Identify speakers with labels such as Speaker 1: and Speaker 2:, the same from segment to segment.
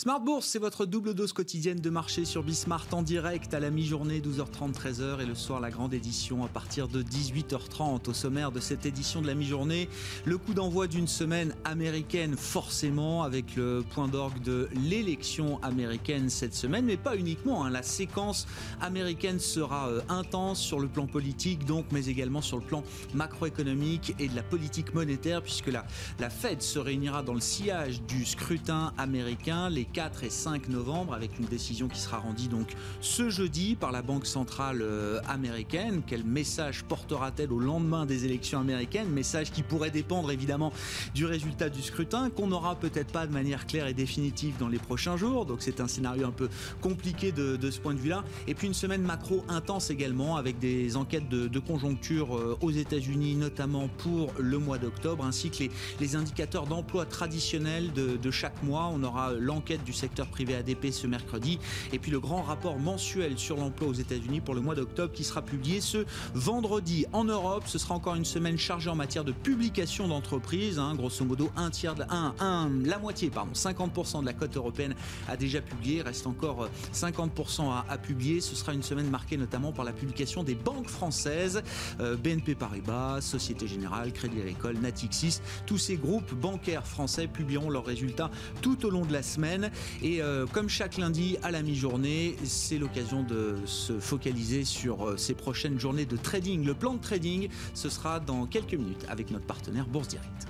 Speaker 1: Smart Bourse, c'est votre double dose quotidienne de marché sur Bismart en direct à la mi-journée 12h30 13h et le soir la grande édition à partir de 18h30 au sommaire de cette édition de la mi-journée. Le coup d'envoi d'une semaine américaine forcément avec le point d'orgue de l'élection américaine cette semaine mais pas uniquement. Hein. La séquence américaine sera euh, intense sur le plan politique donc mais également sur le plan macroéconomique et de la politique monétaire puisque la, la Fed se réunira dans le sillage du scrutin américain. 4 et 5 novembre avec une décision qui sera rendue donc ce jeudi par la Banque centrale euh, américaine. Quel message portera-t-elle au lendemain des élections américaines? Message qui pourrait dépendre évidemment du résultat du scrutin qu'on n'aura peut-être pas de manière claire et définitive dans les prochains jours. Donc c'est un scénario un peu compliqué de, ce point de vue-là. Et puis une semaine macro intense également avec des enquêtes de, conjoncture euh, aux États-Unis notamment pour le mois d'octobre ainsi que les, indicateurs d'emploi traditionnels de, de chaque mois. On aura l'enquête du secteur privé ADP ce mercredi. Et puis le grand rapport mensuel sur l'emploi aux États-Unis pour le mois d'octobre qui sera publié ce vendredi. En Europe, ce sera encore une semaine chargée en matière de publication d'entreprises. Hein. grosso modo, un tiers la, un, la moitié, pardon, 50% de la cote européenne a déjà publié. Reste encore 50% euh, à, publier. Ce sera une semaine marquée notamment par la publication des banques françaises, euh, BNP Paribas, Société Générale, Crédit Agricole, Natixis. Tous ces groupes bancaires français publieront leurs résultats tout au long de la semaine. Et euh, comme chaque lundi à la mi-journée, c'est l'occasion de se focaliser sur euh, ces prochaines journées de trading. Le plan de trading, ce sera dans quelques minutes avec notre partenaire Bourse Direct.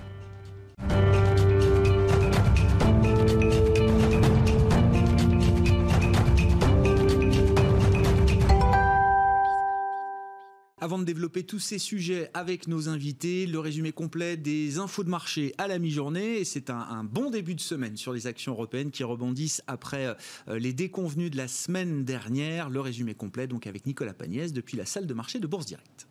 Speaker 1: Avant de développer tous ces sujets avec nos invités, le résumé complet des infos de marché à la mi-journée. C'est un, bon début de semaine sur les actions européennes qui rebondissent après euh, les déconvenus de la semaine dernière. Le résumé complet donc avec Nicolas Pagnès depuis la salle de marché de Bourse Directe.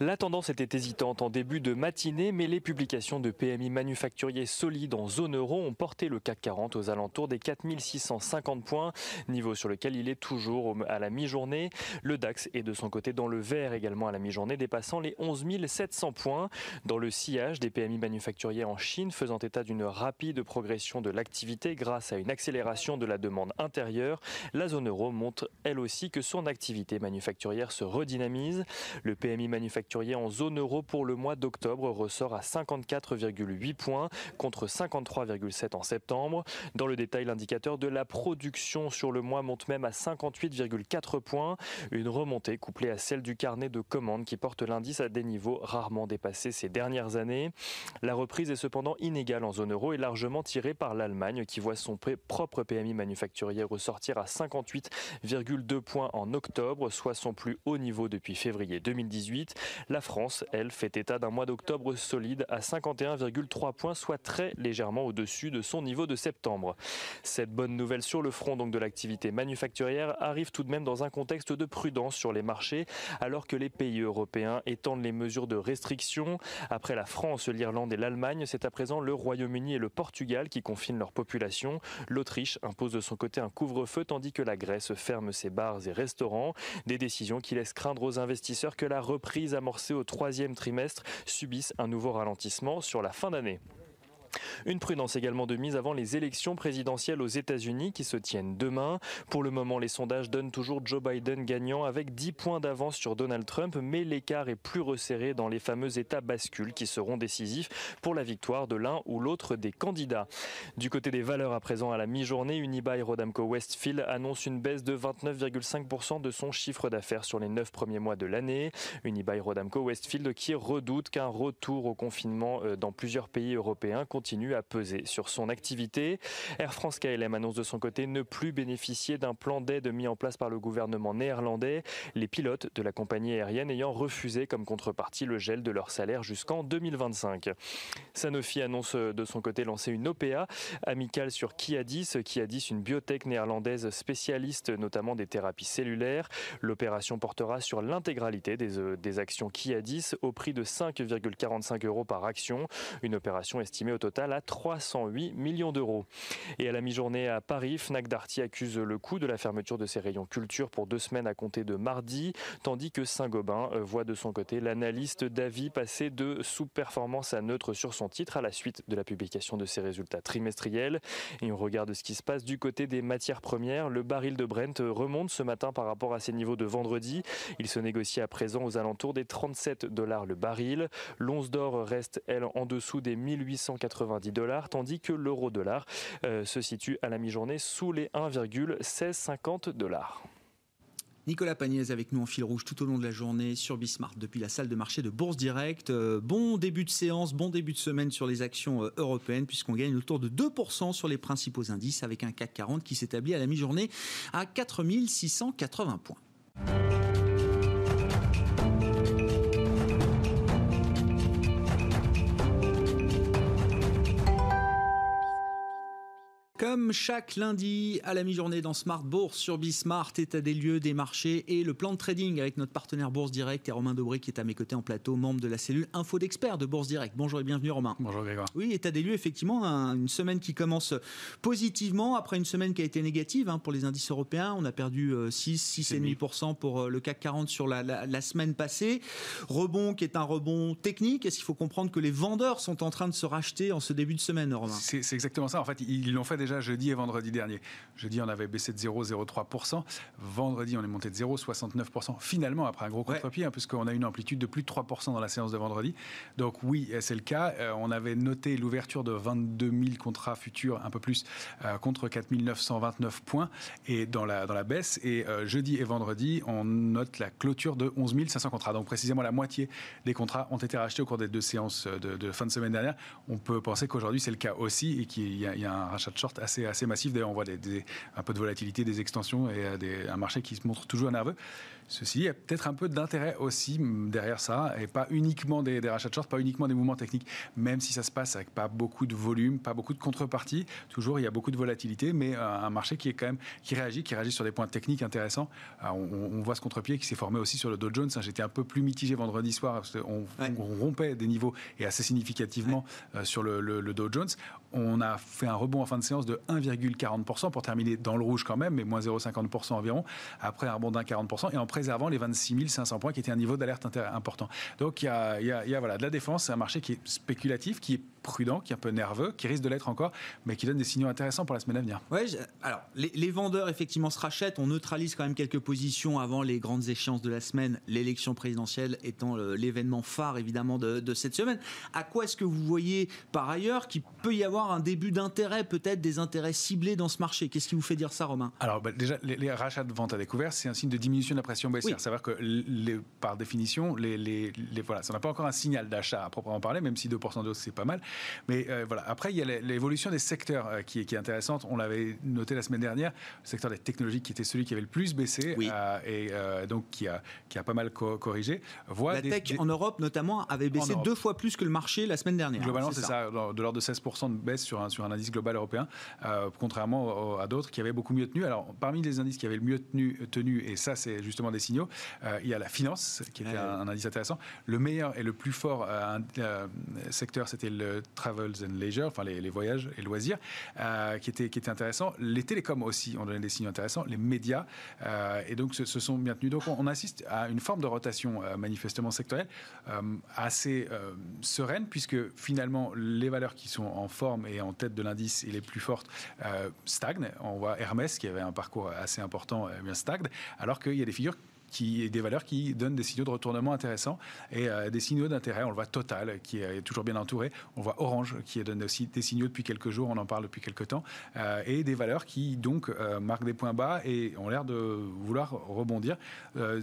Speaker 2: La tendance était hésitante en début de matinée, mais les publications de PMI manufacturiers solides en zone euro ont porté le CAC 40 aux alentours des 4650 points, niveau sur lequel il est toujours à la mi-journée. Le DAX est de son côté dans le vert également à la mi-journée, dépassant les 11 700 points. Dans le sillage des PMI manufacturiers en Chine, faisant état d'une rapide progression de l'activité grâce à une accélération de la demande intérieure, la zone euro montre elle aussi que son activité manufacturière se redynamise. Le PMI manufacturier manufacturier en zone euro pour le mois d'octobre ressort à 54,8 points contre 53,7 en septembre. Dans le détail, l'indicateur de la production sur le mois monte même à 58,4 points, une remontée couplée à celle du carnet de commandes qui porte l'indice à des niveaux rarement dépassés ces dernières années. La reprise est cependant inégale en zone euro et largement tirée par l'Allemagne qui voit son propre PMI manufacturier ressortir à 58,2 points en octobre, soit son plus haut niveau depuis février 2018. La France, elle, fait état d'un mois d'octobre solide à 51,3 points, soit très légèrement au-dessus de son niveau de septembre. Cette bonne nouvelle sur le front donc de l'activité manufacturière arrive tout de même dans un contexte de prudence sur les marchés, alors que les pays européens étendent les mesures de restriction. Après la France, l'Irlande et l'Allemagne, c'est à présent le Royaume-Uni et le Portugal qui confinent leur population. L'Autriche impose de son côté un couvre-feu tandis que la Grèce ferme ses bars et restaurants. Des décisions qui laissent craindre aux investisseurs que la reprise amorcées au troisième trimestre subissent un nouveau ralentissement sur la fin d'année. Une prudence également de mise avant les élections présidentielles aux États-Unis qui se tiennent demain. Pour le moment, les sondages donnent toujours Joe Biden gagnant avec 10 points d'avance sur Donald Trump, mais l'écart est plus resserré dans les fameux États bascules qui seront décisifs pour la victoire de l'un ou l'autre des candidats. Du côté des valeurs à présent à la mi-journée, Unibail Rodamco Westfield annonce une baisse de 29,5% de son chiffre d'affaires sur les 9 premiers mois de l'année. Unibail Rodamco Westfield qui redoute qu'un retour au confinement euh, dans plusieurs pays européens continue à peser sur son activité. Air France KLM annonce de son côté ne plus bénéficier d'un plan d'aide mis en place par le gouvernement néerlandais, les pilotes de la compagnie aérienne ayant refusé comme contrepartie le gel de leur salaire jusqu'en 2025. Sanofi annonce de son côté lancer une OPA amicale sur Kiadis, Kiadis une biotech néerlandaise spécialiste notamment des thérapies cellulaires. L'opération portera sur l'intégralité des, euh, des actions Kiadis au prix de 5,45 euros par action, une opération estimée au total à 308 millions d'euros. Et à la mi-journée à Paris, Fnac Darty accuse le coût de la fermeture de ses rayons culture pour deux semaines à compter de mardi, tandis que Saint-Gobain voit de son côté l'analyste d'avis passer de sous-performance à neutre sur son titre à la suite de la publication de ses résultats trimestriels. Et on regarde ce qui se passe du côté des matières premières. Le baril de Brent remonte ce matin par rapport à ses niveaux de vendredi. Il se négocie à présent aux alentours des 37 dollars le baril. L'once d'or reste, elle, en dessous des 1890 dollars, tandis que l'euro-dollar euh, se situe à la mi-journée sous les 1,1650 dollars.
Speaker 1: Nicolas Pagnès avec nous en fil rouge tout au long de la journée sur Bismarck depuis la salle de marché de Bourse Direct. Euh, bon début de séance, bon début de semaine sur les actions euh, européennes puisqu'on gagne autour de 2% sur les principaux indices avec un CAC 40 qui s'établit à la mi-journée à 4680 points. Comme chaque lundi à la mi-journée dans Smart Bourse sur Bismart, état des lieux des marchés et le plan de trading avec notre partenaire Bourse Direct et Romain Dobré qui est à mes côtés en plateau, membre de la cellule Info d'experts de Bourse Direct. Bonjour et bienvenue Romain.
Speaker 3: Bonjour Grégoire.
Speaker 1: Oui, état des lieux effectivement, une semaine qui commence positivement après une semaine qui a été négative hein, pour les indices européens. On a perdu 6, euh, 6,5% pour euh, le CAC 40 sur la, la, semaine passée. Rebond qui est un rebond technique. Est-ce qu'il faut comprendre que les vendeurs sont en train de se racheter en ce début de semaine, Romain?
Speaker 3: C'est exactement ça. En fait, ils l'ont fait déjà jeudi et vendredi dernier. Jeudi, on avait baissé de 0,03%. Vendredi, on est monté de 0,69%. Finalement, après un gros contre-pied, hein, puisqu'on a une amplitude de plus de 3% dans la séance de vendredi. Donc oui, c'est le cas. Euh, on avait noté l'ouverture de 22 000 contrats futurs, un peu plus, euh, contre 4 929 points et dans la, dans la baisse. Et euh, jeudi et vendredi, on note la clôture de 11 500 contrats. Donc précisément la moitié des contrats ont été rachetés au cours des deux séances de, fin de semaine dernière. On peut penser qu'aujourd'hui, c'est le cas aussi et qu'il y, y, a un rachat de short assez, assez massif. D'ailleurs, on voit des, un peu de volatilité, des extensions et euh, un marché qui se montre toujours nerveux. Ceci, il y a peut-être un peu d'intérêt aussi derrière ça, et pas uniquement des, rachats de short, pas uniquement des mouvements techniques, même si ça se passe avec pas beaucoup de volume, pas beaucoup de contrepartie. Toujours, il y a beaucoup de volatilité, mais euh, un marché qui est quand même qui réagit, qui réagit sur des points techniques intéressants. Euh, on, voit ce contre-pied qui s'est formé aussi sur le Dow Jones. J'étais un peu plus mitigé vendredi soir parce qu'on on rompait des niveaux et assez significativement sur le, le Dow Jones. On a fait un rebond en fin de séance de 1,40% pour terminer dans le rouge quand même, mais moins 0,50% environ. Après un rebond d'un 40% et en préservant les 26 500 points qui étaient un niveau d'alerte important. Donc il y a, voilà, de la défense, c'est un marché qui est spéculatif, qui est prudent, qui est un peu nerveux, qui risque de l'être encore, mais qui donne des signaux intéressants pour la semaine à venir.
Speaker 1: Ouais, alors les, vendeurs effectivement se rachètent, on neutralise quand même quelques positions avant les grandes échéances de la semaine, l'élection présidentielle étant l'événement phare évidemment de, de, cette semaine. À quoi est-ce que vous voyez par ailleurs qu'il peut y avoir un début d'intérêt, peut-être des intérêts ciblés dans ce marché? Qu'est-ce qui vous fait dire ça, Romain?
Speaker 3: Alors bah, déjà, les, rachats de vente à découvert, c'est un signe de diminution de la pression baissière. Oui. C'est-à-dire que les, par définition, les, voilà, ça n'a pas encore un signal d'achat à proprement parler, même si 2% d'eau c'est pas mal. Mais euh, voilà. Après, il y a l'évolution des secteurs euh, qui, qui, est intéressante. On l'avait noté la semaine dernière. Le secteur des technologies qui était celui qui avait le plus baissé euh, et donc qui a, qui a pas mal corrigé.
Speaker 1: Voit la tech en Europe, notamment, avait baissé deux fois plus que le marché la semaine dernière.
Speaker 3: Globalement, c'est ça. de l'ordre de 16% de baisse sur un, sur un indice global européen, contrairement à d'autres qui avaient beaucoup mieux tenu. Alors, parmi les indices qui avaient le mieux tenu, tenu et ça, c'est justement des signaux, il y a la finance, qui était un, indice intéressant. Le meilleur et le plus fort secteur, c'était le travel and Leisure, enfin les, voyages et loisirs, euh, qui, était, qui était intéressant. Les télécoms aussi ont donné des signaux intéressants, les médias, euh, et donc se, sont bien tenus. Donc on, assiste à une forme de rotation euh, manifestement sectorielle assez sereine, puisque finalement les valeurs qui sont en forme et en tête de l'indice et les plus fortes stagnent. On voit Hermès, qui avait un parcours assez important, bien stagne, alors qu'il y a des figures qui des valeurs qui donnent des signaux de retournement intéressants et euh, des signaux d'intérêt. On le voit Total qui est toujours bien entouré. On voit Orange qui donne aussi des signaux depuis quelques jours. On en parle depuis quelques temps euh, et des valeurs qui donc euh, marquent des points bas et ont l'air de vouloir rebondir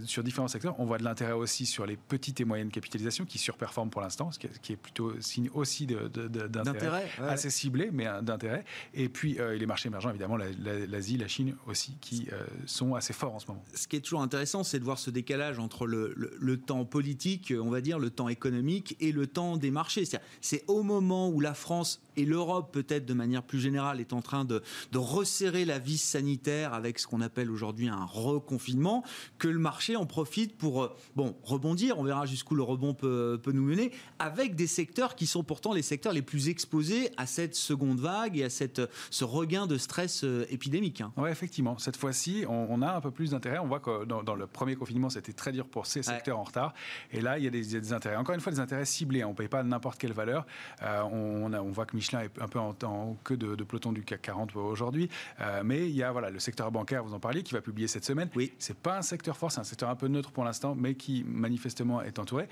Speaker 3: sur différents secteurs. On voit de l'intérêt aussi sur les petites et moyennes capitalisations qui surperforment pour l'instant, ce qui est plutôt signe aussi d'intérêt assez ciblé, mais d'intérêt. Et puis les marchés émergents, évidemment, l'Asie, la, Chine aussi, qui sont assez forts en ce moment.
Speaker 1: Ce qui est toujours intéressant, c'est de voir ce décalage entre le, temps politique, on va dire, le temps économique et le temps des marchés. C'est au moment où la France et l'Europe peut-être de manière plus générale est en train de, de resserrer la vis sanitaire avec ce qu'on appelle aujourd'hui un reconfinement, que le marché en profite pour euh, bon rebondir. On verra jusqu'où le rebond peut, peut nous mener, avec des secteurs qui sont pourtant les secteurs les plus exposés à cette seconde vague et à cette, ce regain de stress euh, épidémique. Hein.
Speaker 3: Oui, effectivement. Cette fois-ci, on, a un peu plus d'intérêt. On voit que dans, le premier confinement, c'était très dur pour ces secteurs en retard. Et là, il y, a des, intérêts. Encore une fois, des intérêts ciblés. On ne paye pas n'importe quelle valeur. Euh, on, on, voit que Michelin est un peu en, en queue de, peloton du CAC 40 aujourd'hui. Euh, mais il y a voilà, le secteur bancaire, vous en parliez, qui va publier cette semaine.
Speaker 1: Oui.
Speaker 3: C'est pas un secteur fort, c'est un secteur un peu neutre pour l'instant, mais qui manifestement est entouré.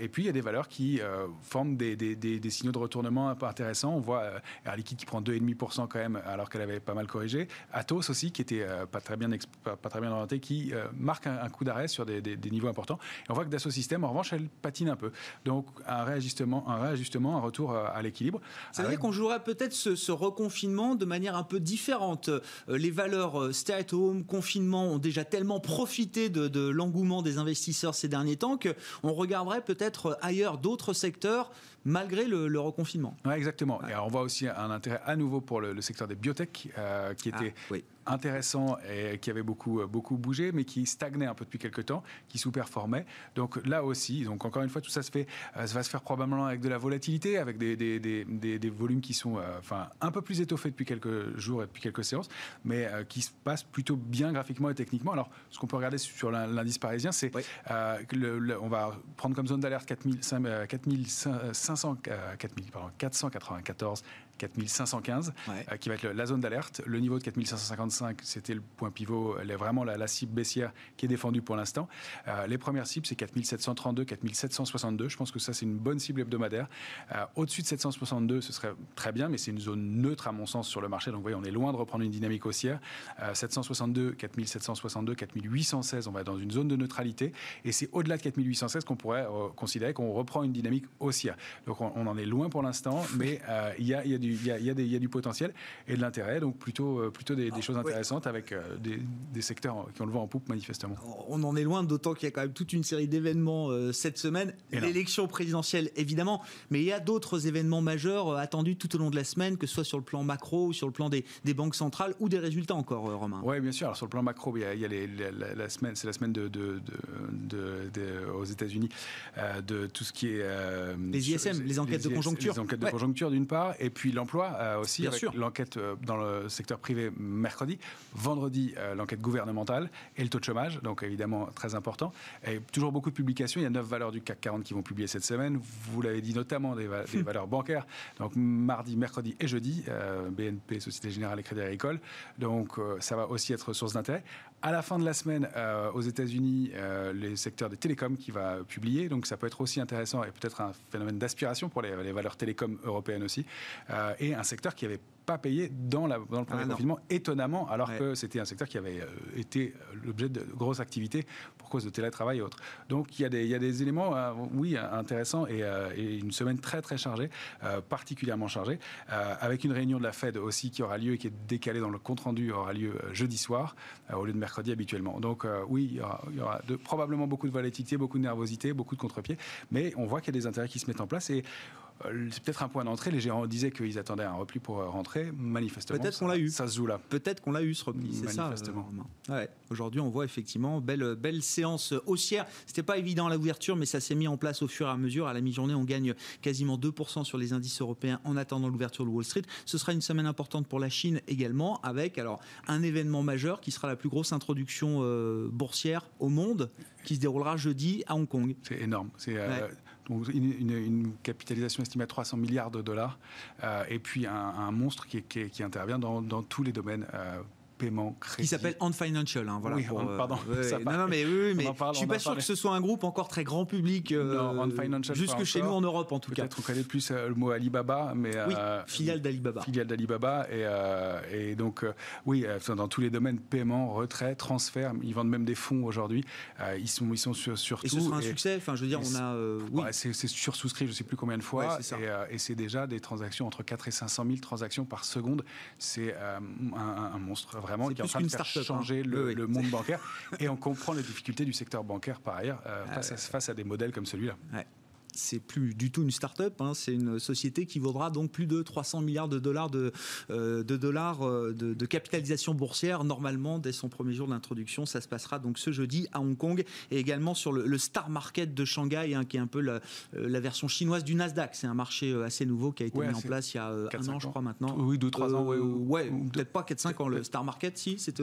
Speaker 3: et puis, il y a des valeurs qui forment des, des, des, signaux de retournement un peu intéressants. On voit Air Liquide qui prend 2,5% quand même, alors qu'elle avait pas mal corrigé. Atos aussi, qui était pas très bien, pas, très bien orienté, qui marque un, coup d'arrêt sur des, niveaux importants. Et on voit que Dassault Systèmes, en revanche, elle patine un peu. Donc un réajustement, un, réajustement, un retour euh, à l'équilibre.
Speaker 1: Veut dire qu'on jouerait peut-être ce, reconfinement de manière un peu différente. Euh, les valeurs euh, stay at home, confinement ont déjà tellement profité de, l'engouement des investisseurs ces derniers temps qu'on regarderait peut-être ailleurs d'autres secteurs malgré le, reconfinement.
Speaker 3: Ouais, exactement. Et on voit aussi un intérêt à nouveau pour le, secteur des biotech qui était ah, oui intéressant et qui avait beaucoup, beaucoup bougé, mais qui stagnait un peu depuis quelques temps, qui sous-performait. Donc là aussi, donc encore une fois, tout ça se fait, euh, ça va se faire probablement avec de la volatilité, avec des, des, des, des volumes qui sont euh, enfin, un peu plus étoffés depuis quelques jours et depuis quelques séances, mais euh, qui se passent plutôt bien graphiquement et techniquement. Alors, ce qu'on peut regarder sur l'indice parisien, c'est le, on va prendre comme zone d'alerte 4500, 494 4515, euh, qui va être la zone d'alerte. Le niveau de 4555, c'était le point pivot, elle est vraiment la, cible baissière qui est défendue pour l'instant. Euh, les premières cibles, c'est 4732, 4762. Je pense que ça, c'est une bonne cible hebdomadaire. Euh, au-dessus de 762, ce serait très bien, mais c'est une zone neutre à mon sens sur le marché. Donc, vous voyez, on est loin de reprendre une dynamique haussière. 762, 4762, 4816, on va dans une zone de neutralité. Et c'est au-delà de 4816 qu'on pourrait considérer qu'on reprend une dynamique haussière. Donc, on, en est loin pour l'instant, mais il y a, y a du il y, a, du potentiel et de l'intérêt, donc plutôt, euh, plutôt des, choses intéressantes avec euh, des, secteurs qui ont le vent en poupe manifestement.
Speaker 1: On en est loin, d'autant qu'il y a quand même toute une série d'événements euh, cette semaine. L'élection présidentielle, évidemment, mais il y a d'autres événements majeurs attendus tout au long de la semaine, que ce soit sur le plan macro ou sur le plan des, banques centrales ou des résultats encore, Romain?
Speaker 3: Oui, bien sûr. Alors sur le plan macro, il y a, la, semaine, c'est la semaine de, de, aux États-Unis de tout ce qui est
Speaker 1: les ISM, les enquêtes de conjoncture,
Speaker 3: les enquêtes de conjoncture d'une part, et puis l'emploi euh, aussi, avec l'enquête euh, dans le secteur privé mercredi. Vendredi, euh, l'enquête gouvernementale et le taux de chômage, donc évidemment très important. Et toujours beaucoup de publications. Il y a neuf valeurs du CAC 40 qui vont publier cette semaine. Vous l'avez dit, notamment des, valeurs bancaires. Donc mardi, mercredi et jeudi, BNP, Société Générale et Crédit Agricole. Donc ça va aussi être source d'intérêt. À la fin de la semaine, aux États-Unis, les secteurs des télécoms qui va publier. Donc ça peut être aussi intéressant et peut-être un phénomène d'aspiration pour les, valeurs télécoms européennes aussi. et un secteur qui avait pas payé dans, la, dans le premier ah, confinement, étonnamment, alors que c'était un secteur qui avait euh, été euh, l'objet de grosses activités pour cause de télétravail et autres. Donc il y a des, il y a des éléments, euh, oui, intéressants et, une semaine très très chargée, particulièrement chargée, avec une réunion de la Fed aussi qui aura lieu et qui est décalée dans le compte rendu, aura lieu jeudi soir au lieu de mercredi habituellement. Donc oui, il y aura, il y aura de, probablement beaucoup de volatilité, beaucoup de nervosité, beaucoup de contre-pied, mais on voit qu'il y a des intérêts qui se mettent en place et c'est peut-être un point d'entrée. Les gérants disaient qu'ils attendaient un repli pour euh, rentrer. Manifestement,
Speaker 1: peut-être qu'on l'a eu.
Speaker 3: Ça se joue là.
Speaker 1: Peut-être qu'on l'a eu ce repli. C'est ça. Manifestement. Euh, Aujourd'hui, on voit effectivement belle belle séance haussière. C'était pas évident à l'ouverture, mais ça s'est mis en place au fur et à mesure. À la mi-journée, on gagne quasiment 2% sur les indices européens en attendant l'ouverture de Wall Street. Ce sera une semaine importante pour la Chine également, avec alors un événement majeur qui sera la plus grosse introduction boursière au monde, qui se déroulera jeudi à Hong Kong.
Speaker 3: C'est énorme. C'est une, capitalisation estimée à 300 milliards de dollars, euh, et puis un, monstre qui, intervient dans, dans, tous les domaines euh, paiement, crédit.
Speaker 1: Qui s'appelle Ant Financial. Hein, voilà,
Speaker 3: oui,
Speaker 1: euh,
Speaker 3: pardon.
Speaker 1: non, non, mais oui, mais je suis pas sûr que ce soit un groupe encore très grand public. Euh, Financial. Jusque chez nous en Europe, en tout cas.
Speaker 3: Peut-être on connaît plus euh, le mot Alibaba, mais
Speaker 1: oui, filiale d'Alibaba.
Speaker 3: Filiale d'Alibaba, et, et, donc oui, dans tous les domaines paiement, retrait, transfert, ils vendent même des fonds aujourd'hui. ils sont, ils sont sur, sur
Speaker 1: et
Speaker 3: tout.
Speaker 1: Et ce sera un succès. Enfin, je veux dire, on a.
Speaker 3: oui. c'est sursouscrit, je sais plus combien de fois, et c'est déjà des transactions entre 4 et 500 000 transactions par seconde. C'est un, monstre vraiment
Speaker 1: qui est en train de faire Hein.
Speaker 3: changer le, monde bancaire. et on comprend les difficultés du secteur bancaire par ailleurs euh, face, à, face, à, des modèles comme celui-là.
Speaker 1: C'est plus du tout une start-up, hein, c'est une société qui vaudra donc plus de 300 milliards de dollars de, de dollars de, capitalisation boursière normalement dès son premier jour d'introduction. Ça se passera donc ce jeudi à Hong Kong et également sur le, Star Market de Shanghai, hein, qui est un peu la, la, version chinoise du Nasdaq. C'est un marché assez nouveau qui a été mis en place il y a un an, je crois maintenant.
Speaker 3: Oui, deux, trois ans.
Speaker 1: Ouais, peut-être pas 4-5 ans. Le Star Market, si, c'était.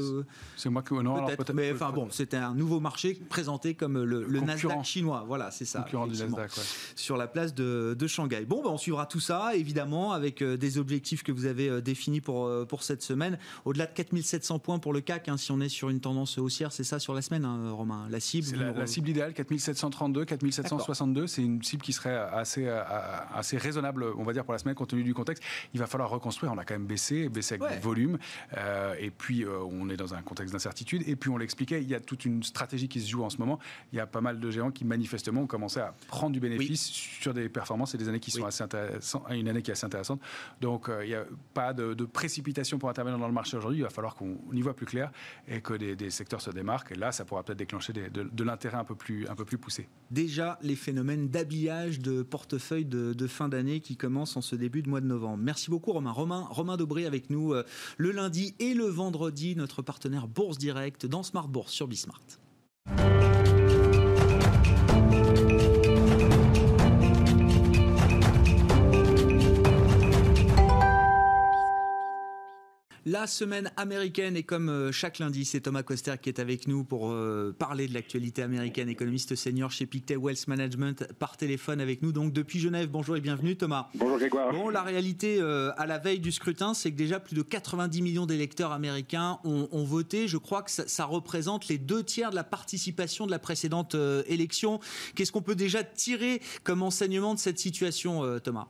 Speaker 3: c'est moi qui. Non,
Speaker 1: peut-être. mais enfin bon, c'était un nouveau marché présenté comme le, Nasdaq chinois. Voilà, c'est ça.
Speaker 3: Concurrent du Nasdaq,
Speaker 1: Sur la place de, de Shanghai. Bon, ben, on suivra tout ça, évidemment, avec euh, des objectifs que vous avez euh, définis pour, euh, pour cette semaine. Au-delà de 4700 points pour le CAC, hein, si on est sur une tendance haussière, c'est ça sur la semaine, hein, Romain La cible
Speaker 3: la, cible idéale, 4732, 4762. C'est une cible qui serait assez, assez raisonnable, on va dire, pour la semaine, compte tenu du contexte. Il va falloir reconstruire. On a quand même baissé, baissé avec du volume. et puis, on est dans un contexte d'incertitude. Et puis, on l'expliquait, il y a toute une stratégie qui se joue en ce moment. Il y a pas mal de géants qui, manifestement, ont commencé à prendre du bénéfice sur des performances et des années qui sont assez intéressantes, une année qui est assez intéressante. Donc, euh, il n'y a pas de, précipitation pour intervenir dans le marché aujourd'hui. Il va falloir qu'on y voit plus clair et que des, secteurs se démarquent. Et là, ça pourra peut-être déclencher de, l'intérêt un peu plus, un peu plus poussé.
Speaker 1: Déjà, les phénomènes d'habillage de portefeuille de, fin d'année qui commencent en ce début de mois de novembre. Merci beaucoup, Romain. Romain, Romain Dobré avec nous euh, le lundi et le vendredi, notre partenaire Bourse Direct dans Smart Bourse sur Bismart. La semaine américaine et comme euh, chaque lundi, c'est Thomas Coster qui est avec nous pour euh, parler de l'actualité américaine, économiste senior chez Pictet Wealth Management, par téléphone avec nous donc depuis Genève. Bonjour et bienvenue Thomas.
Speaker 4: Bonjour Grégoire.
Speaker 1: Bon, la réalité euh, à la veille du scrutin, c'est que déjà plus de 90 millions d'électeurs américains ont, voté. Je crois que ça, représente les deux tiers de la participation de la précédente élection. Qu'est-ce qu'on peut déjà tirer comme enseignement de cette situation, Thomas?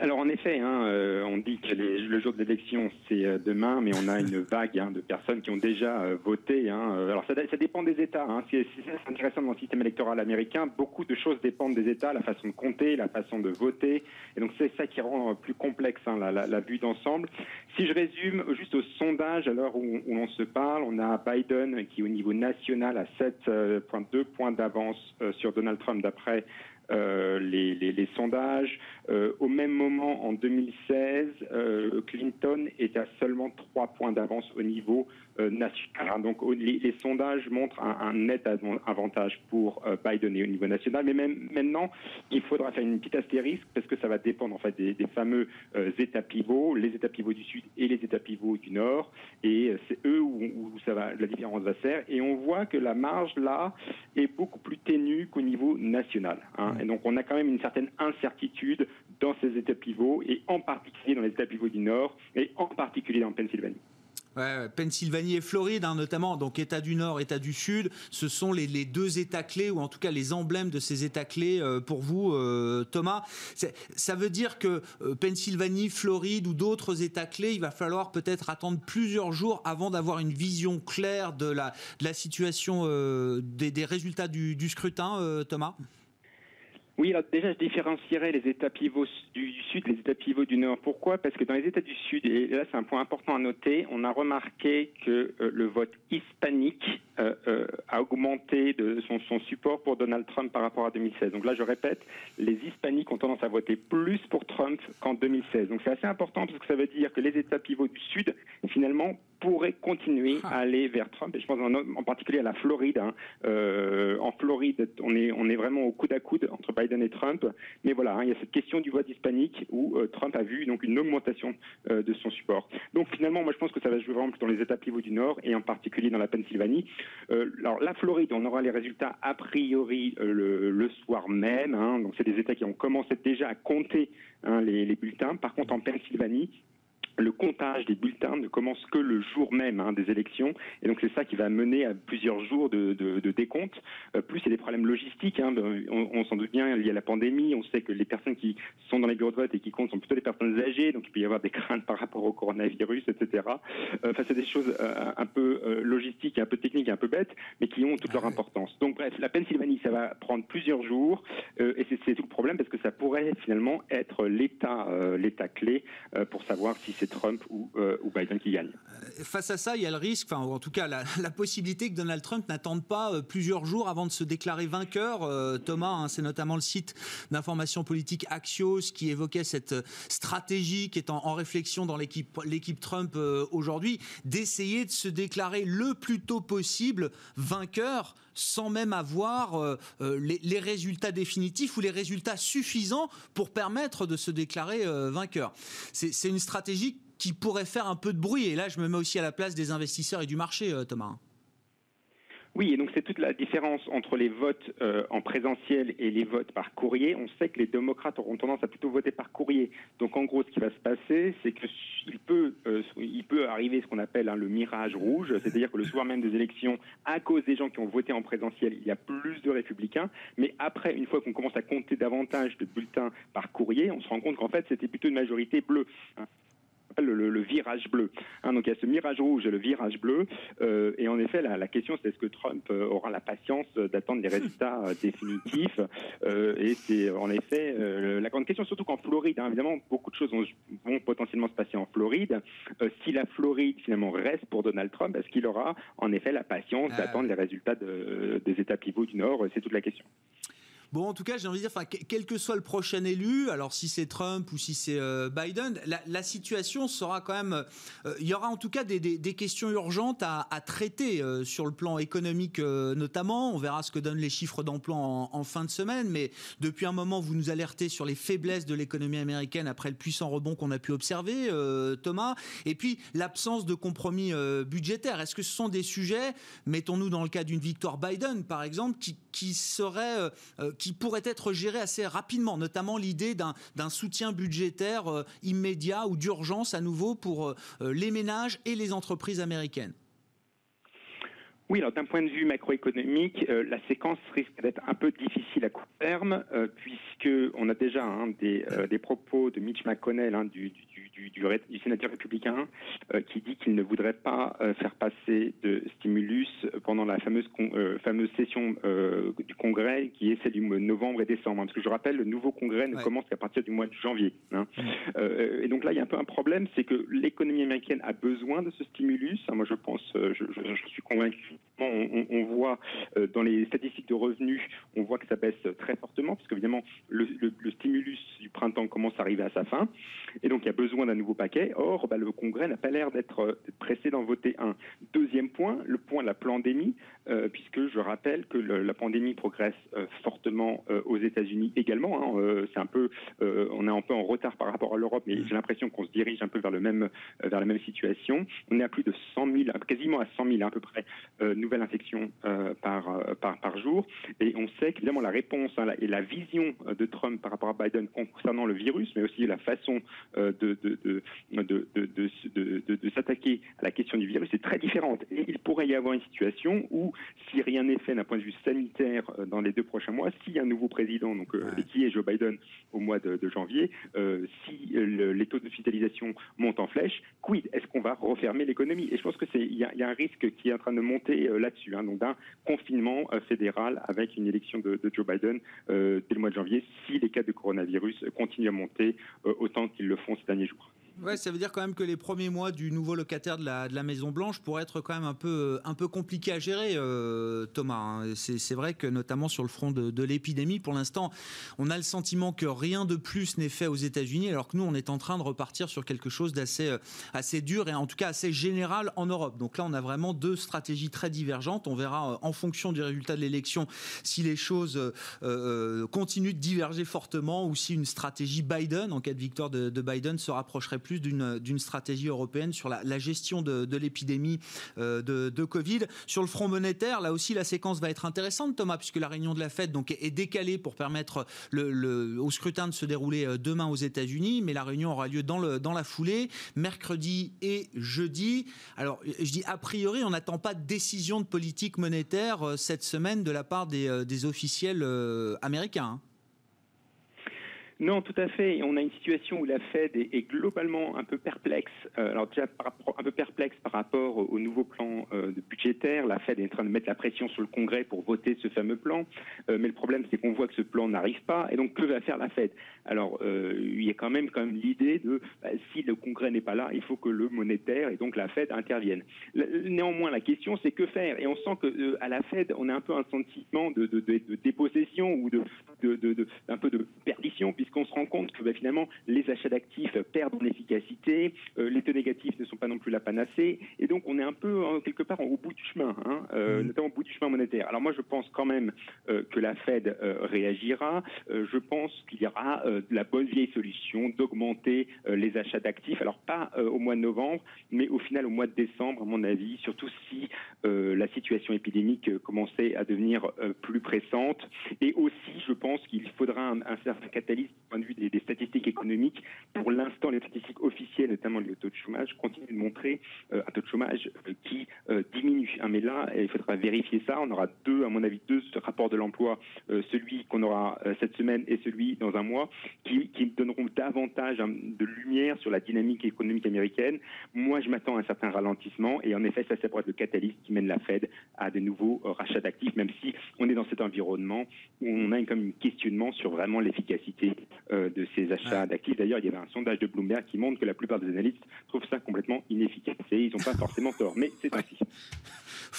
Speaker 4: Alors en effet, hein, euh, on dit que le jour de l'élection c'est euh, demain, mais on a une vague hein, de personnes qui ont déjà euh, voté. Hein. Alors ça, dépend des États. C'est intéressant dans le système électoral américain. Beaucoup de choses dépendent des États, la façon de compter, la façon de voter, et donc c'est ça qui rend plus complexe la, la, vue d'ensemble. Si je résume juste au sondage, à l'heure où, où on se parle, on a Biden qui au niveau national a 7,2 points d'avance sur Donald Trump d'après euh, les, sondages. Euh, au même moment, en 2016, euh, Clinton est à seulement 3 points d'avance au niveau national. Hein. Donc les, sondages montrent un, net avantage pour Biden au niveau national. Mais même maintenant, il faudra faire une petite astérisque parce que ça va dépendre en fait des, fameux États pivots, les États pivots du Sud et les États pivots du Nord. Et c'est eux où, ça va, la différence va se faire. Et on voit que la marge là est beaucoup plus ténue qu'au niveau national. Hein. Et donc on a quand même une certaine incertitude dans ces États pivots et en particulier dans les États pivots du Nord et en particulier dans Pennsylvanie.
Speaker 1: Pennsylvanie et Floride, hein, notamment, donc État du Nord, État du Sud, ce sont les, deux États clés, ou en tout cas les emblèmes de ces États clés euh, pour vous, euh, Thomas. Ça veut dire que euh, Pennsylvanie, Floride ou d'autres États clés, il va falloir peut-être attendre plusieurs jours avant d'avoir une vision claire de la, situation des, résultats du scrutin, Thomas?
Speaker 4: Oui, alors déjà, je différencierais les États pivots du, Sud les États pivots du Nord. Pourquoi? Parce que dans les États du Sud, et là c'est un point important à noter, on a remarqué que euh, le vote hispanique euh, euh, a augmenté de son, son, support pour Donald Trump par rapport à 2016. Donc là, je répète, les hispaniques ont tendance à voter plus pour Trump qu'en 2016. Donc c'est assez important parce que ça veut dire que les États pivots du Sud, finalement, pourraient continuer ah. à aller vers Trump. Et je pense en, particulier à la Floride. Hein. en Floride, on est, on est vraiment au coude à coude entre Biden et Trump. Mais voilà, hein, il y a cette question du vote hispanique où euh, Trump a vu donc une augmentation euh, de son support. Donc finalement, moi je pense que ça va jouer vraiment dans les États pivots du Nord et en particulier dans la Pennsylvanie. Euh, alors la Floride, on aura les résultats a priori le, soir même. Hein. donc c'est des États qui ont commencé déjà à compter hein, les bulletins. Par contre, en Pennsylvanie, le comptage des bulletins ne commence que le jour même hein, des élections. Et donc c'est ça qui va mener à plusieurs jours de, décompte. Euh, plus il y a des problèmes logistiques. Hein, on, s'en doute bien, il y a la pandémie. On sait que les personnes qui sont dans les bureaux de vote et qui comptent sont plutôt des personnes âgées. Donc il peut y avoir des craintes par rapport au coronavirus, etc. Euh, enfin, c'est des choses euh, un peu logistiques, un peu techniques, un peu bêtes, mais qui ont toute leur importance. Donc bref, la Pennsylvanie, ça va prendre plusieurs jours. et c'est tout le problème parce que ça pourrait finalement être l'état l'état clé pour savoir si c'est Trump ou, ou, Biden qui gagne.
Speaker 1: Face à ça, il y a le risque, enfin, en tout cas la, possibilité que Donald Trump n'attende pas plusieurs jours avant de se déclarer vainqueur. Thomas, hein, c'est notamment le site d'information politique Axios qui évoquait cette stratégie qui est en, réflexion dans l'équipe Trump aujourd'hui, d'essayer de se déclarer le plus tôt possible vainqueur sans même avoir euh, euh, les, résultats définitifs ou les résultats suffisants pour permettre de se déclarer euh, vainqueur. C'est une stratégie qui pourrait faire un peu de bruit. Et là, je me mets aussi à la place des investisseurs et du marché, Thomas.
Speaker 4: Oui, et donc c'est toute la différence entre les votes euh, en présentiel et les votes par courrier. On sait que les démocrates auront tendance à plutôt voter par courrier. Donc en gros, ce qui va se passer, c'est qu'il peut, euh, peut arriver ce qu'on appelle hein, le mirage rouge, c'est-à-dire que le soir même des élections, à cause des gens qui ont voté en présentiel, il y a plus de républicains. Mais après, une fois qu'on commence à compter davantage de bulletins par courrier, on se rend compte qu'en fait, c'était plutôt une majorité bleue le, virage bleu. Hein, donc il y a ce mirage rouge et le virage bleu. Euh, et en effet, la, question, c'est est-ce que Trump euh, aura la patience d'attendre les résultats euh, définitifs? Et c'est en effet la grande question, surtout qu'en Floride, hein, évidemment, beaucoup de choses vont, potentiellement se passer en Floride. si la Floride finalement reste pour Donald Trump, est-ce qu'il aura en effet la patience d'attendre les résultats des États pivots du Nord? C'est toute la question.
Speaker 1: Bon, en tout cas, j'ai envie de dire, quel que soit le prochain élu, alors si c'est Trump ou si c'est euh, Biden, la, situation sera quand même. Euh, il y aura en tout cas des, questions urgentes à, traiter euh, sur le plan économique notamment. On verra ce que donnent les chiffres d'emploi en, fin de semaine, mais depuis un moment, vous nous alertez sur les faiblesses de l'économie américaine après le puissant rebond qu'on a pu observer, Thomas. Et puis l'absence de compromis budgétaire. Est-ce que ce sont des sujets, mettons-nous dans le cas d'une victoire Biden, par exemple, qui, qui seraient qui pourrait être géré assez rapidement, notamment l'idée d'un soutien budgétaire euh, immédiat ou d'urgence à nouveau pour euh, euh, les ménages et les entreprises américaines.
Speaker 4: Oui, alors d'un point de vue macroéconomique, la séquence risque d'être un peu difficile à court terme, puisque on a déjà hein, des, propos de Mitch McConnell, hein, du, du, sénateur républicain euh, qui dit qu'il ne voudrait pas euh, faire passer de stimulus pendant la fameuse, euh, fameuse session du Congrès qui est celle du mois de novembre et décembre. Parce que je rappelle, le nouveau Congrès ne commence qu'à partir du mois de janvier. Hein. et donc là, il y a un peu un problème, c'est que l'économie américaine a besoin de ce stimulus. moi, je pense, je, suis convaincu. On, voit dans les statistiques de revenus, on voit que ça baisse très fortement, parce qu'évidemment, le, stimulus du printemps commence à arriver à sa fin. Et donc, il y a besoin d'un nouveau paquet. Or, bah, le Congrès n'a pas l'air d'être euh, pressé d'en voter un. Deuxième point, le point de la pandémie, euh, puisque je rappelle que la pandémie progresse euh, fortement aux États-Unis également. Hein. c'est un peu, on est un peu en retard par rapport à l'Europe, mais j'ai l'impression qu'on se dirige un peu vers le même, vers la même situation. On est à plus de 100 000, quasiment à 100 000 à peu près nouvelles infections par, par, par jour. Et on sait qu'évidemment la réponse hein, et la vision de Trump par rapport à Biden concernant le virus, mais aussi la façon de, de, de, s'attaquer à la question du virus est très différente. Et il pourrait y avoir une situation où, si rien n'est fait d'un point de vue sanitaire euh, dans les deux prochains mois, a un nouveau président, donc euh, qui est Joe Biden au mois de, janvier, euh, si les taux d'hospitalisation montent en flèche, quid? Est-ce qu'on va refermer l'économie? Et je pense que c'est il y, a un risque qui est en train de monter là-dessus, hein, donc d'un confinement fédéral avec une élection de, Joe Biden dès le mois de janvier, si les cas de coronavirus continuent à monter autant qu'ils le font ces derniers jours.
Speaker 1: Ouais, ça veut dire quand même que les premiers mois du nouveau locataire de la, Maison Blanche pourraient être quand même un peu, un peu compliqués à gérer, euh, Thomas. Hein. C'est vrai que notamment sur le front de, l'épidémie, pour l'instant, on a le sentiment que rien de plus n'est fait aux États-Unis, alors que nous, on est en train de repartir sur quelque chose d'assez euh, assez dur et en tout cas assez général en Europe. Donc là, on a vraiment deux stratégies très divergentes. On verra euh, en fonction du résultat de l'élection si les choses continuent de diverger fortement ou si une stratégie Biden, en cas de victoire de, de Biden, se rapprocherait plus plus d'une stratégie européenne sur la, gestion de, l'épidémie euh, de, Covid. Sur le front monétaire, là aussi, la séquence va être intéressante, Thomas, puisque la réunion de la Fed donc, est décalée pour permettre au scrutin de se dérouler euh, demain aux États-Unis, mais la réunion aura lieu dans, la foulée, mercredi et jeudi. Alors, je dis a priori, on n'attend pas de décision de politique monétaire euh, cette semaine de la part des, des officiels américains. Hein.
Speaker 4: Non, tout à fait. On a une situation où la Fed est, globalement un peu perplexe. Euh, alors déjà un peu perplexe par rapport au nouveau plan euh, budgétaire. La Fed est en train de mettre la pression sur le Congrès pour voter ce fameux plan. Euh, mais le problème, c'est qu'on voit que ce plan n'arrive pas. Et donc, que va faire la Fed? Alors, il y a quand même, quand même l'idée de bah, si le Congrès n'est pas là, il faut que le monétaire et donc la Fed interviennent. Néanmoins, la question, c'est que faire? Et on sent que à la Fed, on a un peu un sentiment de, dépossession ou de, un peu de perdition, puisqu'on se rend compte que bah, finalement, les achats d'actifs perdent en efficacité, euh, les taux négatifs ne sont pas non plus la panacée, et donc on est un peu hein, quelque part au bout du chemin, hein, euh, mmh. notamment au bout du chemin monétaire. Alors moi, je pense quand même euh, que la Fed réagira. je pense qu'il y aura la bonne vieille solution d'augmenter les achats d'actifs. Alors pas au mois de novembre, mais au final au mois de décembre, à mon avis, surtout si la situation épidémique commençait à devenir plus pressante. Et aussi, je pense qu'il faudra un, un certain catalysme du point de vue des, statistiques économiques. Pour l'instant, les statistiques officielles, notamment le taux de chômage, continuent de montrer euh, un taux de chômage euh, qui euh, diminue. Hein, mais là, il faudra vérifier ça. On aura deux, à mon avis, deux rapports de l'emploi, celui qu'on aura cette semaine et celui dans un mois, qui, donneront davantage hein, de lumière sur la dynamique économique américaine. Moi, je m'attends à un certain ralentissement et en effet, ça, ça pourrait être le catalyse qui mène la Fed à de nouveaux rachats d'actifs, même si on est dans cet environnement où on a comme un questionnement sur vraiment l'efficacité de ces achats d'actifs. D'ailleurs, il y avait un sondage de Bloomberg qui montre que la plupart des analystes trouvent ça complètement inefficace. Et ils n'ont pas forcément tort, mais c'est ainsi.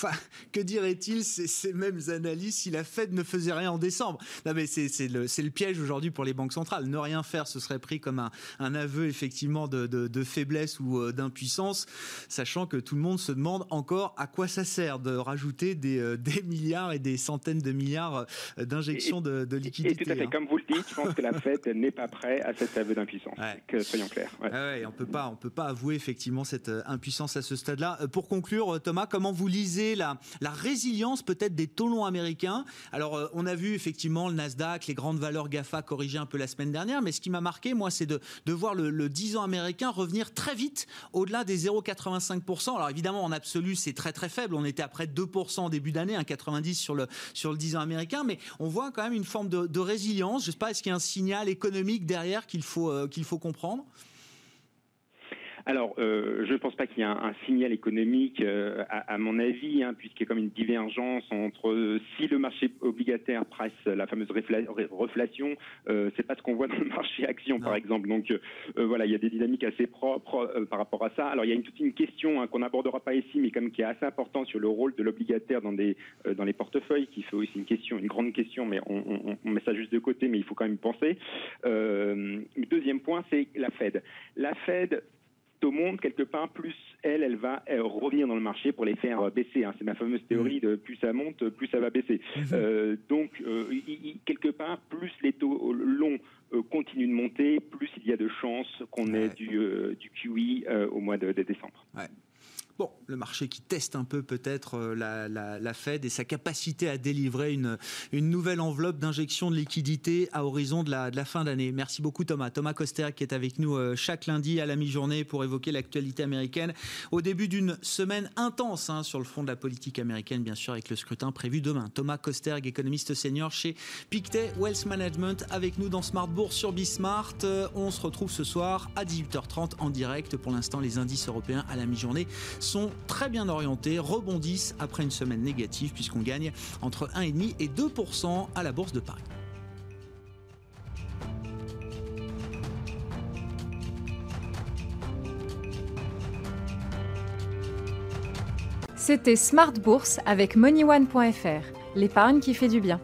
Speaker 1: Enfin, que dirait-il ces, mêmes analystes si la Fed ne faisait rien en décembre? Non, mais c'est le, piège aujourd'hui pour les banques centrales. Ne rien faire, ce serait pris comme un, aveu effectivement de, faiblesse ou euh, d'impuissance, sachant que tout le monde se demande encore à quoi ça sert de rajouter des, euh, milliards et des centaines de milliards euh, d'injections de, de liquidités.
Speaker 4: Et tout à fait, hein. comme vous le dites, je pense que la Fed n'est pas prête à cet aveu d'impuissance. Que soyons clairs.
Speaker 1: Ouais. on peut pas, on peut pas avouer effectivement cette impuissance à ce stade-là. Pour conclure, Thomas, comment vous lisez la, résilience peut-être des taux américains. Alors, euh, on a vu effectivement le Nasdaq, les grandes valeurs GAFA corriger un peu la semaine dernière, mais ce qui m'a marqué, moi, c'est de, voir le, 10 ans américain revenir très vite au-delà des 0,85%. Alors, évidemment, en absolu, c'est très très faible. On était à près de 2% en début d'année, 1,90 sur le, sur le 10 ans américain, mais on voit quand même une forme de, résilience. Je ne sais pas, est-ce qu'il y a un signal économique derrière qu'il faut, euh, qu'il faut comprendre?
Speaker 4: Alors, euh, je ne pense pas qu'il y ait un, signal économique, euh, à, mon avis, hein, puisqu'il y a comme une divergence entre euh, si le marché obligataire presse la fameuse reflation, c'est pas ce qu'on voit dans le marché action, par exemple. Donc, voilà, il y a des dynamiques assez propres par rapport à ça. Alors, il y a une, toute une question hein, qu'on n'abordera pas ici, mais comme qui est assez importante sur le rôle de l'obligataire dans, des, dans les portefeuilles, qui fait aussi une question, une grande question, mais on, on met ça juste de côté, mais il faut quand même penser. deuxième point, c'est la Fed. La Fed au monde, quelque part, plus elle, elle va revenir dans le marché pour les faire euh, baisser. Hein. C'est ma fameuse théorie de plus ça monte, plus ça va baisser. Mm-hmm. Euh, donc, euh, quelque part, plus les taux longs continuent de monter, plus il y a de chances qu'on ait du, du QI au mois de, décembre.
Speaker 1: Bon, le marché qui teste un peu peut-être euh, la, Fed et sa capacité à délivrer une, une nouvelle enveloppe d'injection de liquidité à horizon de la, de la fin d'année. Merci beaucoup Thomas. Thomas Coster qui est avec nous euh, chaque lundi à la mi-journée pour évoquer l'actualité américaine au début d'une semaine intense hein, sur le fond de la politique américaine, bien sûr, avec le scrutin prévu demain. Thomas Kosterg, économiste senior chez Pictet Wealth Management, avec nous dans Smart Bourse sur Bismart. Euh, on se retrouve ce soir à 18h30 en direct. Pour l'instant, les indices européens à la mi-journée très bien orientés, rebondissent après une semaine négative puisqu'on gagne entre 1,5 et 2% à la Bourse de Paris.
Speaker 5: C'était Smart Bourse avec MoneyOne.fr, l'épargne qui fait du bien.